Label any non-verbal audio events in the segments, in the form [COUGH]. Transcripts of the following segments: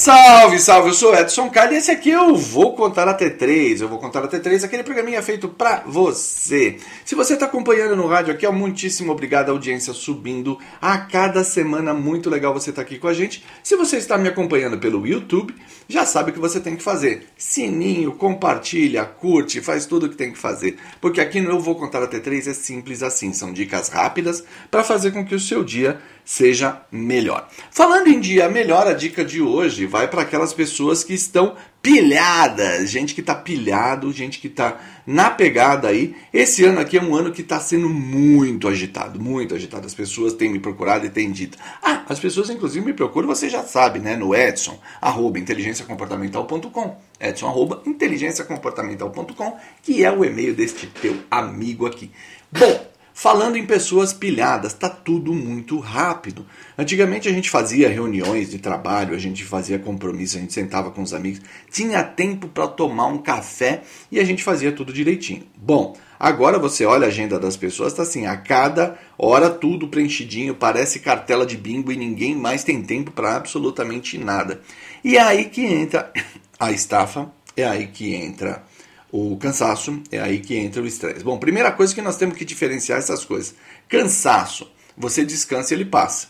Salve, salve, eu sou Edson Carli e esse aqui eu vou contar até três. Eu vou contar até três, aquele programinha feito pra você. Se você está acompanhando no rádio aqui, ó, muitíssimo obrigado, a audiência subindo a cada semana. Muito legal você estar aqui com a gente. Se você está me acompanhando pelo YouTube, já sabe o que você tem que fazer. Sininho, compartilha, curte, faz tudo o que tem que fazer. Porque aqui no Eu Vou Contar Até Três é simples assim. São dicas rápidas para fazer com que o seu dia seja melhor. Falando em dia melhor, a dica de hoje vai para aquelas pessoas que estão pilhadas, gente que está pilhado, gente que está na pegada aí. Esse ano aqui é um ano que está sendo muito agitado, muito agitado. As pessoas têm me procurado e têm dito. Ah, as pessoas inclusive me procuram, você já sabe, né? No Edson, arroba inteligenciacomportamental.com. Edson, arroba inteligenciacomportamental.com, que é o e-mail deste teu amigo aqui. Bom, Falando em pessoas pilhadas, tá tudo muito rápido. Antigamente a gente fazia reuniões de trabalho, a gente fazia compromisso, a gente sentava com os amigos, tinha tempo para tomar um café e a gente fazia tudo direitinho. Bom, agora você olha a agenda das pessoas, tá assim, a cada hora tudo preenchidinho, parece cartela de bingo e ninguém mais tem tempo para absolutamente nada. E é aí que entra [COUGHS] a estafa, é aí que entra o cansaço, é aí que entra o estresse. Bom, primeira coisa que nós temos que diferenciar essas coisas. Cansaço, você descansa e ele passa.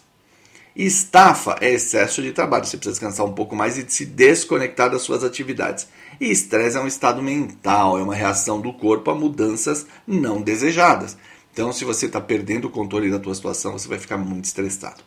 Estafa é excesso de trabalho, você precisa descansar um pouco mais e se desconectar das suas atividades. E estresse é um estado mental, é uma reação do corpo a mudanças não desejadas. Então, se você está perdendo o controle da tua situação, você vai ficar muito estressado.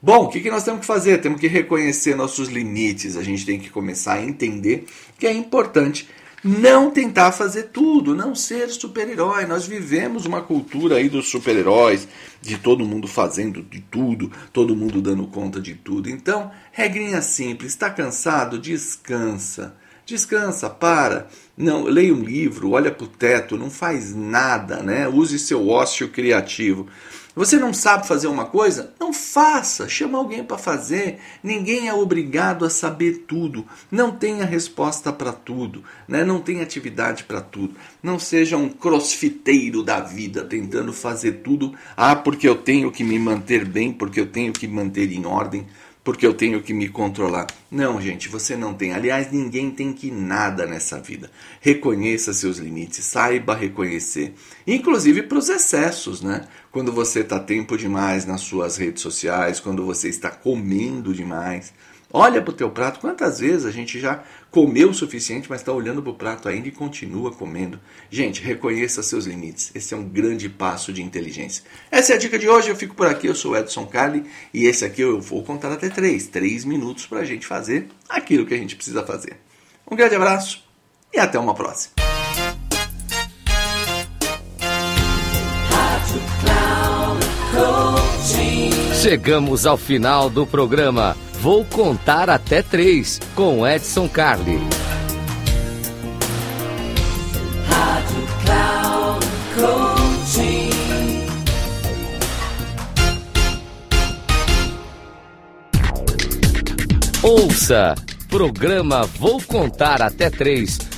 Bom, o que, que nós temos que fazer? Temos que reconhecer nossos limites, a gente tem que começar a entender que é importante não tentar fazer tudo, não ser super-herói. Nós vivemos uma cultura aí dos super-heróis, de todo mundo fazendo de tudo, todo mundo dando conta de tudo. Então, regrinha simples, está cansado? Descansa. Descansa, para. Não, leia um livro, olha para o teto, não faz nada, né? Use seu ócio criativo. Você não sabe fazer uma coisa? Não faça, chama alguém para fazer. Ninguém é obrigado a saber tudo. Não tenha resposta para tudo, né? não tem atividade para tudo. Não seja um crossfiteiro da vida tentando fazer tudo. Ah, porque eu tenho que me manter bem, porque eu tenho que manter em ordem porque eu tenho que me controlar. Não, gente, você não tem. Aliás, ninguém tem que nada nessa vida. Reconheça seus limites, saiba reconhecer, inclusive para os excessos, né? Quando você está tempo demais nas suas redes sociais, quando você está comendo demais, Olha para o teu prato, quantas vezes a gente já comeu o suficiente, mas está olhando para o prato ainda e continua comendo. Gente, reconheça seus limites. Esse é um grande passo de inteligência. Essa é a dica de hoje. Eu fico por aqui. Eu sou Edson Carli e esse aqui eu vou contar até três. Três minutos para a gente fazer aquilo que a gente precisa fazer. Um grande abraço e até uma próxima. Chegamos ao final do programa. Vou contar até três com Edson Carli. Ouça! Programa Vou Contar Até Três